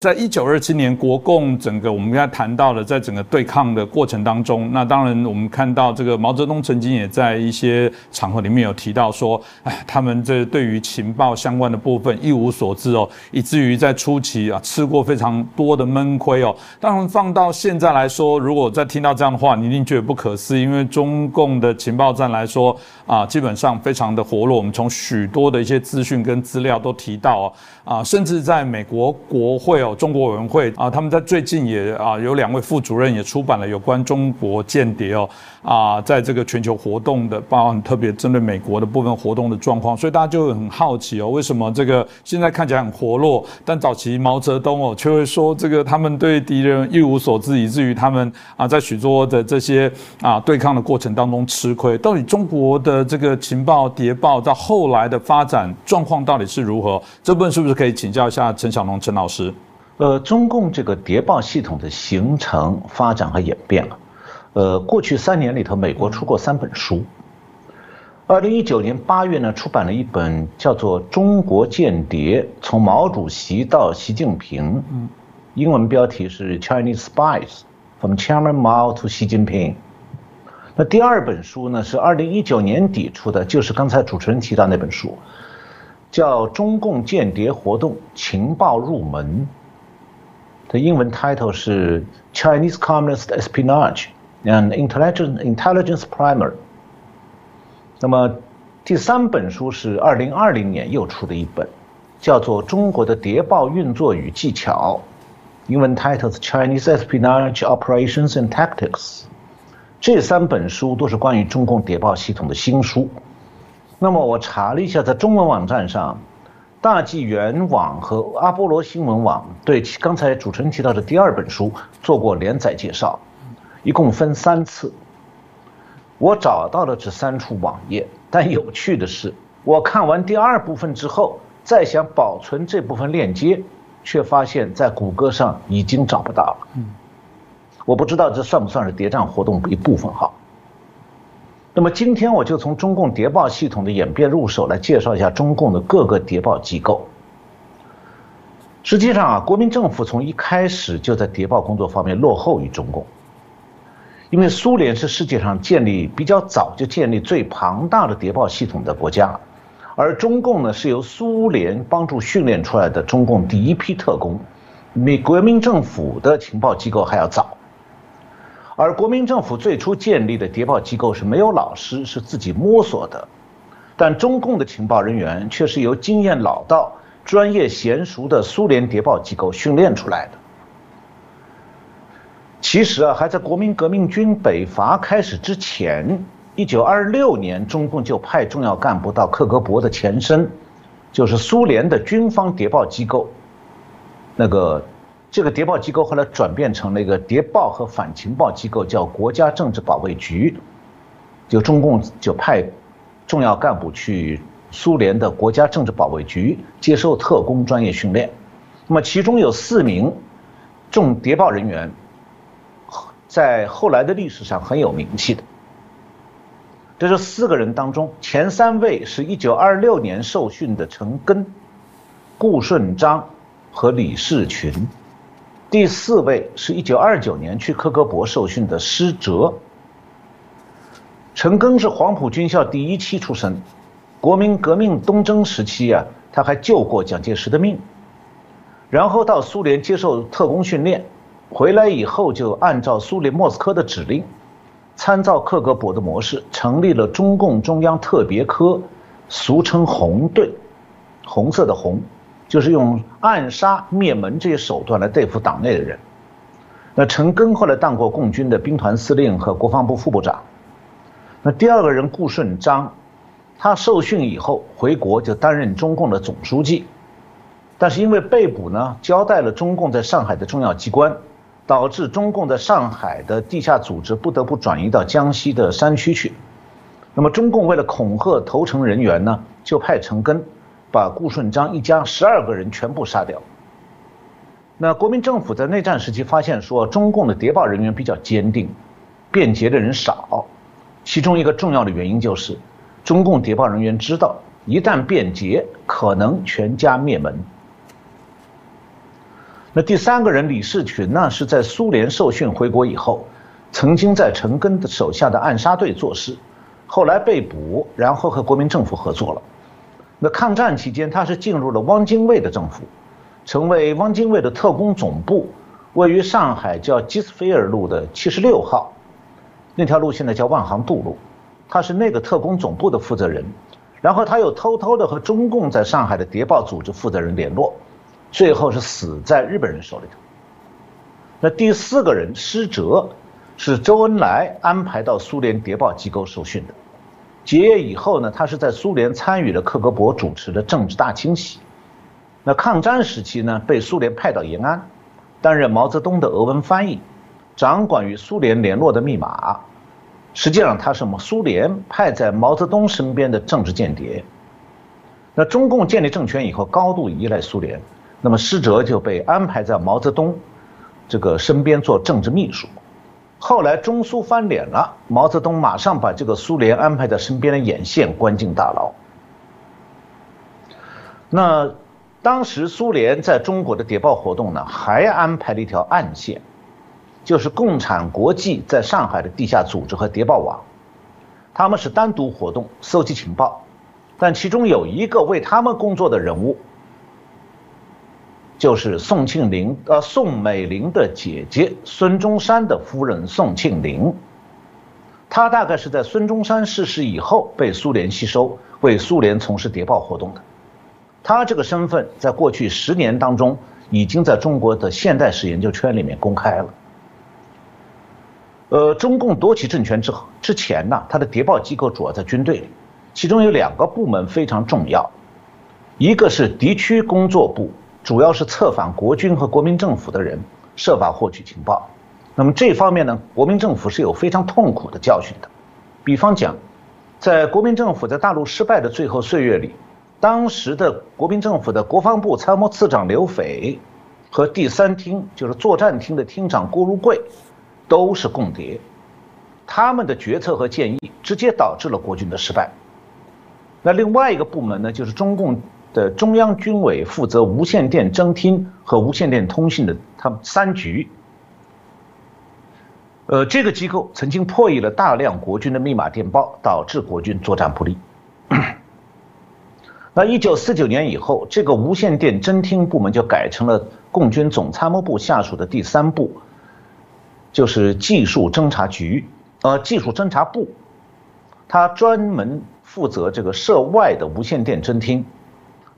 在一九二七年，国共整个我们刚才谈到了，在整个对抗的过程当中，那当然我们看到这个毛泽东曾经也在一些场合里面有提到说，哎，他们这对于情报相关的部分一无所知哦，以至于在初期啊吃过非常多的闷亏哦。当然放到现在来说，如果再听到这样的话，你一定觉得不可思议，因为中共的情报站来说啊，基本上非常的活络。我们从许多的一些资讯跟资料都提到哦，啊，甚至在美国国会哦。中国委员会啊，他们在最近也啊有两位副主任也出版了有关中国间谍哦啊，在这个全球活动的，包含特别针对美国的部分活动的状况，所以大家就很好奇哦，为什么这个现在看起来很活络，但早期毛泽东哦却会说这个他们对敌人一无所知，以至于他们啊在许多的这些啊对抗的过程当中吃亏。到底中国的这个情报谍报到后来的发展状况到底是如何？这部分是不是可以请教一下陈小龙陈老师？呃，中共这个谍报系统的形成、发展和演变啊，呃，过去三年里头，美国出过三本书。二零一九年八月呢，出版了一本叫做《中国间谍：从毛主席到习近平》，英文标题是《Chinese Spies from Chairman Mao to Xi Jinping》。那第二本书呢，是二零一九年底出的，就是刚才主持人提到那本书，叫《中共间谍活动情报入门》。的英文 title 是 Chinese Communist Espionage and Intelligence Intelligence Primer。那么第三本书是二零二零年又出的一本，叫做《中国的谍报运作与技巧》，英文 title 是 Chinese Espionage Operations and Tactics。这三本书都是关于中共谍报系统的新书。那么我查了一下，在中文网站上。大纪元网和阿波罗新闻网对刚才主持人提到的第二本书做过连载介绍，一共分三次。我找到了这三处网页，但有趣的是，我看完第二部分之后，再想保存这部分链接，却发现在谷歌上已经找不到了。我不知道这算不算是谍战活动的一部分哈。那么今天我就从中共谍报系统的演变入手来介绍一下中共的各个谍报机构。实际上啊，国民政府从一开始就在谍报工作方面落后于中共，因为苏联是世界上建立比较早就建立最庞大的谍报系统的国家，而中共呢是由苏联帮助训练出来的中共第一批特工，比国民政府的情报机构还要早。而国民政府最初建立的谍报机构是没有老师，是自己摸索的，但中共的情报人员却是由经验老道、专业娴熟的苏联谍报机构训练出来的。其实啊，还在国民革命军北伐开始之前，一九二六年，中共就派重要干部到克格勃的前身，就是苏联的军方谍报机构，那个。这个谍报机构后来转变成了一个谍报和反情报机构，叫国家政治保卫局。就中共就派重要干部去苏联的国家政治保卫局接受特工专业训练。那么其中有四名重谍报人员，在后来的历史上很有名气的。这是四个人当中，前三位是一九二六年受训的陈赓、顾顺章和李士群。第四位是一九二九年去科格勃受训的施哲。陈赓是黄埔军校第一期出身，国民革命东征时期啊，他还救过蒋介石的命。然后到苏联接受特工训练，回来以后就按照苏联莫斯科的指令，参照克格勃的模式，成立了中共中央特别科，俗称红队，红色的红。就是用暗杀、灭门这些手段来对付党内的人。那陈赓后来当过共军的兵团司令和国防部副部长。那第二个人顾顺章，他受训以后回国就担任中共的总书记，但是因为被捕呢，交代了中共在上海的重要机关，导致中共在上海的地下组织不得不转移到江西的山区去。那么中共为了恐吓投诚人员呢，就派陈赓。把顾顺章一家十二个人全部杀掉。那国民政府在内战时期发现说，中共的谍报人员比较坚定，便捷的人少。其中一个重要的原因就是，中共谍报人员知道，一旦便捷，可能全家灭门。那第三个人李士群呢，是在苏联受训回国以后，曾经在陈赓的手下的暗杀队做事，后来被捕，然后和国民政府合作了。那抗战期间，他是进入了汪精卫的政府，成为汪精卫的特工总部，位于上海叫基斯菲尔路的七十六号，那条路现在叫万航渡路，他是那个特工总部的负责人。然后他又偷偷的和中共在上海的谍报组织负责人联络。最后是死在日本人手里头。那第四个人施哲，是周恩来安排到苏联谍报机构受训的。结业以后呢，他是在苏联参与了克格勃主持的政治大清洗。那抗战时期呢，被苏联派到延安，担任毛泽东的俄文翻译，掌管与苏联联络的密码。实际上他是我们苏联派在毛泽东身边的政治间谍。那中共建立政权以后，高度依赖苏联。那么施哲就被安排在毛泽东这个身边做政治秘书。后来中苏翻脸了，毛泽东马上把这个苏联安排在身边的眼线关进大牢。那当时苏联在中国的谍报活动呢，还安排了一条暗线，就是共产国际在上海的地下组织和谍报网，他们是单独活动，搜集情报，但其中有一个为他们工作的人物。就是宋庆龄，呃，宋美龄的姐姐孙中山的夫人宋庆龄，她大概是在孙中山逝世以后被苏联吸收，为苏联从事谍报活动的。她这个身份在过去十年当中，已经在中国的现代史研究圈里面公开了。呃，中共夺取政权之后之前呢，它的谍报机构主要在军队里，其中有两个部门非常重要，一个是敌区工作部。主要是策反国军和国民政府的人，设法获取情报。那么这方面呢，国民政府是有非常痛苦的教训的。比方讲，在国民政府在大陆失败的最后岁月里，当时的国民政府的国防部参谋次长刘斐和第三厅就是作战厅的厅长郭如贵，都是共谍。他们的决策和建议直接导致了国军的失败。那另外一个部门呢，就是中共。的中央军委负责无线电侦听和无线电通信的，他们三局。呃，这个机构曾经破译了大量国军的密码电报，导致国军作战不利。那一九四九年以后，这个无线电侦听部门就改成了共军总参谋部下属的第三部，就是技术侦察局，呃，技术侦察部，它专门负责这个涉外的无线电侦听。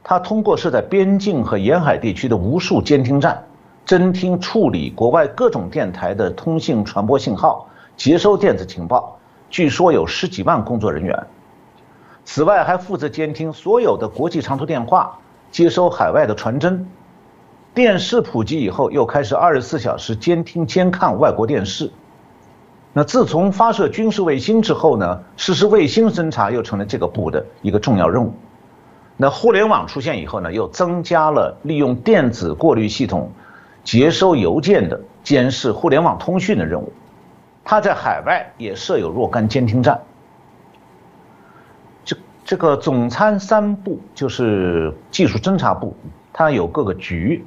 他通过设在边境和沿海地区的无数监听站，侦听处理国外各种电台的通信传播信号，接收电子情报。据说有十几万工作人员。此外，还负责监听所有的国际长途电话，接收海外的传真。电视普及以后，又开始二十四小时监听监看外国电视。那自从发射军事卫星之后呢，实施卫星侦察又成了这个部的一个重要任务。那互联网出现以后呢，又增加了利用电子过滤系统接收邮件的监视互联网通讯的任务。它在海外也设有若干监听站。这这个总参三部就是技术侦察部，它有各个局，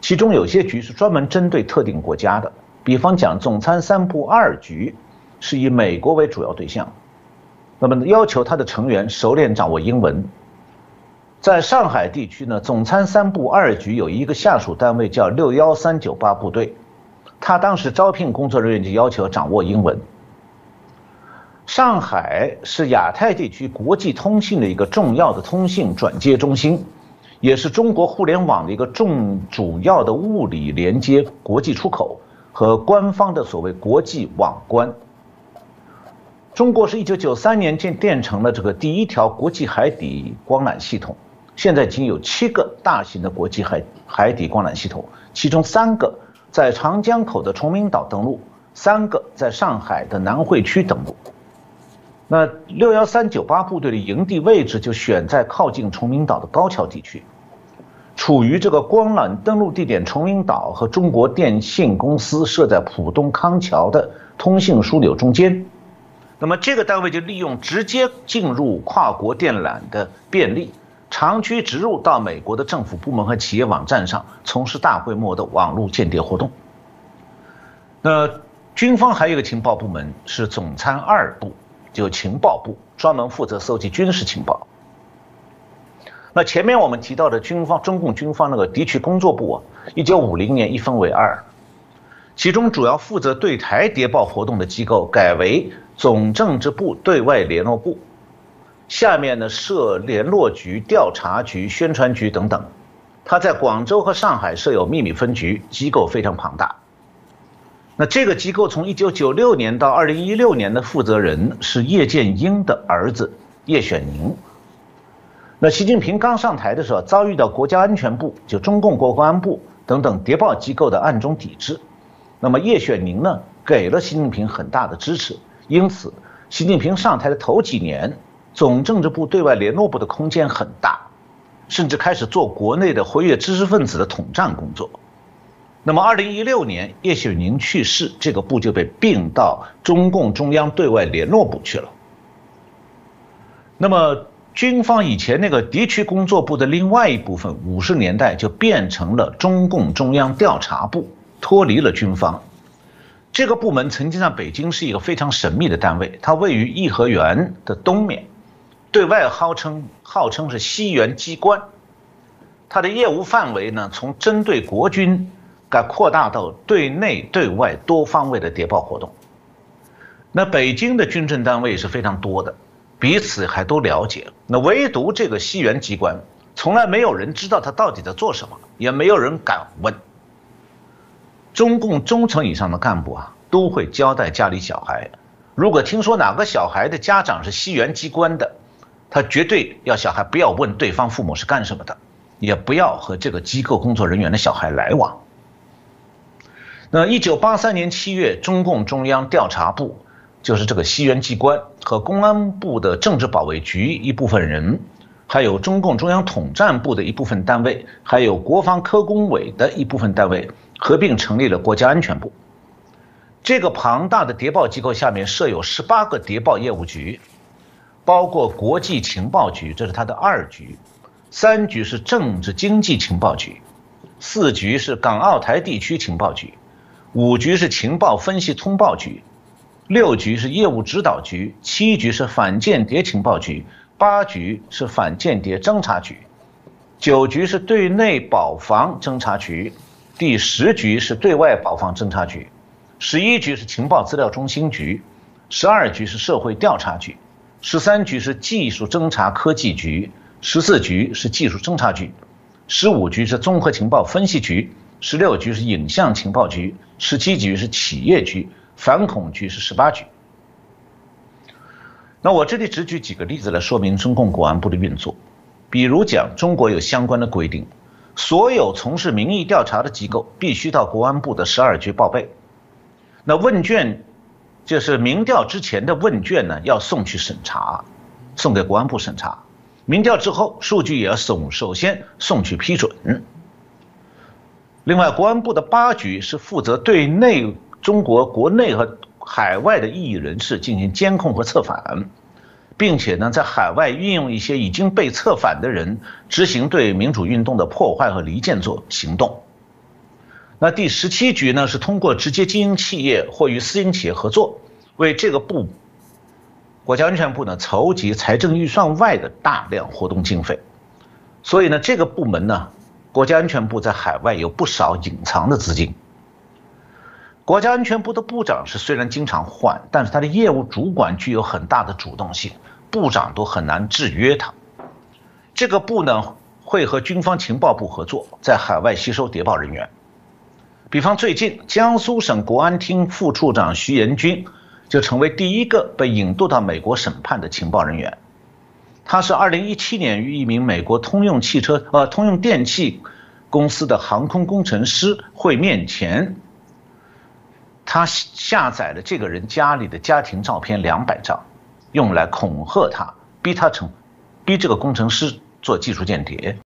其中有些局是专门针对特定国家的。比方讲，总参三部二局是以美国为主要对象，那么要求他的成员熟练掌握英文。在上海地区呢，总参三部二局有一个下属单位叫六幺三九八部队，他当时招聘工作人员就要求掌握英文。上海是亚太地区国际通信的一个重要的通信转接中心，也是中国互联网的一个重主要的物理连接国际出口和官方的所谓国际网关。中国是一九九三年建建成了这个第一条国际海底光缆系统。现在已经有七个大型的国际海海底光缆系统，其中三个在长江口的崇明岛登陆，三个在上海的南汇区登陆。那六幺三九八部队的营地位置就选在靠近崇明岛的高桥地区，处于这个光缆登陆地点崇明岛和中国电信公司设在浦东康桥的通信枢纽中间。那么这个单位就利用直接进入跨国电缆的便利。长驱直入到美国的政府部门和企业网站上，从事大规模的网络间谍活动。那军方还有一个情报部门是总参二部，就情报部，专门负责搜集军事情报。那前面我们提到的军方，中共军方那个敌区工作部啊，一九五零年一分为二，其中主要负责对台谍报活动的机构改为总政治部对外联络部，下面呢设联络局、调查局、宣传局等等。他在广州和上海设有秘密分局，机构非常庞大。那这个机构从一九九六年到二零一六年的负责人是叶剑英的儿子叶选宁。那习近平刚上台的时候，遭遇到国家安全部、就中共国公安部等等谍报机构的暗中抵制。那么叶选宁呢，给了习近平很大的支持。因此，习近平上台的头几年，总政治部对外联络部的空间很大，甚至开始做国内的活跃知识分子的统战工作。那么，二零一六年叶选宁去世，这个部就被并到中共中央对外联络部去了。那么。军方以前那个敌区工作部的另外一部分，五十年代就变成了中共中央调查部，脱离了军方。这个部门曾经在北京是一个非常神秘的单位，它位于颐和园的东面，对外号称号称是西园机关。它的业务范围呢，从针对国军，改扩大到对内对外多方位的谍报活动。那北京的军政单位是非常多的。彼此还都了解，那唯独这个西园机关，从来没有人知道他到底在做什么，也没有人敢问。中共中层以上的干部啊，都会交代家里小孩，如果听说哪个小孩的家长是西园机关的，他绝对要小孩不要问对方父母是干什么的，也不要和这个机构工作人员的小孩来往。那一九八三年七月，中共中央调查部。就是这个西园机关和公安部的政治保卫局一部分人，还有中共中央统战部的一部分单位，还有国防科工委的一部分单位合并成立了国家安全部。这个庞大的谍报机构下面设有十八个谍报业务局，包括国际情报局，这是它的二局；三局是政治经济情报局；四局是港澳台地区情报局；五局是情报分析通报局。六局是业务指导局，七局是反间谍情报局，八局是反间谍侦察局，九局是对内保防侦察局，第十局是对外保防侦察局，十一局是情报资料中心局，十二局是社会调查局，十三局是技术侦查科技局，十四局是技术侦查局，十五局是综合情报分析局，十六局是影像情报局，十七局是企业局。反恐局是十八局。那我这里只举几个例子来说明中共国安部的运作。比如讲，中国有相关的规定，所有从事民意调查的机构必须到国安部的十二局报备。那问卷，就是民调之前的问卷呢，要送去审查，送给国安部审查。民调之后，数据也要送，首先送去批准。另外，国安部的八局是负责对内。中国国内和海外的异议人士进行监控和策反，并且呢，在海外运用一些已经被策反的人执行对民主运动的破坏和离间做行动。那第十七局呢，是通过直接经营企业或与私营企业合作，为这个部国家安全部呢筹集财政预算外的大量活动经费。所以呢，这个部门呢，国家安全部在海外有不少隐藏的资金。国家安全部的部长是虽然经常换，但是他的业务主管具有很大的主动性，部长都很难制约他。这个部呢会和军方情报部合作，在海外吸收谍报人员。比方最近，江苏省国安厅副处长徐延军就成为第一个被引渡到美国审判的情报人员。他是2017年与一名美国通用汽车呃通用电气公司的航空工程师会面前。他下载了这个人家里的家庭照片两百张，用来恐吓他，逼他成，逼这个工程师做技术间谍。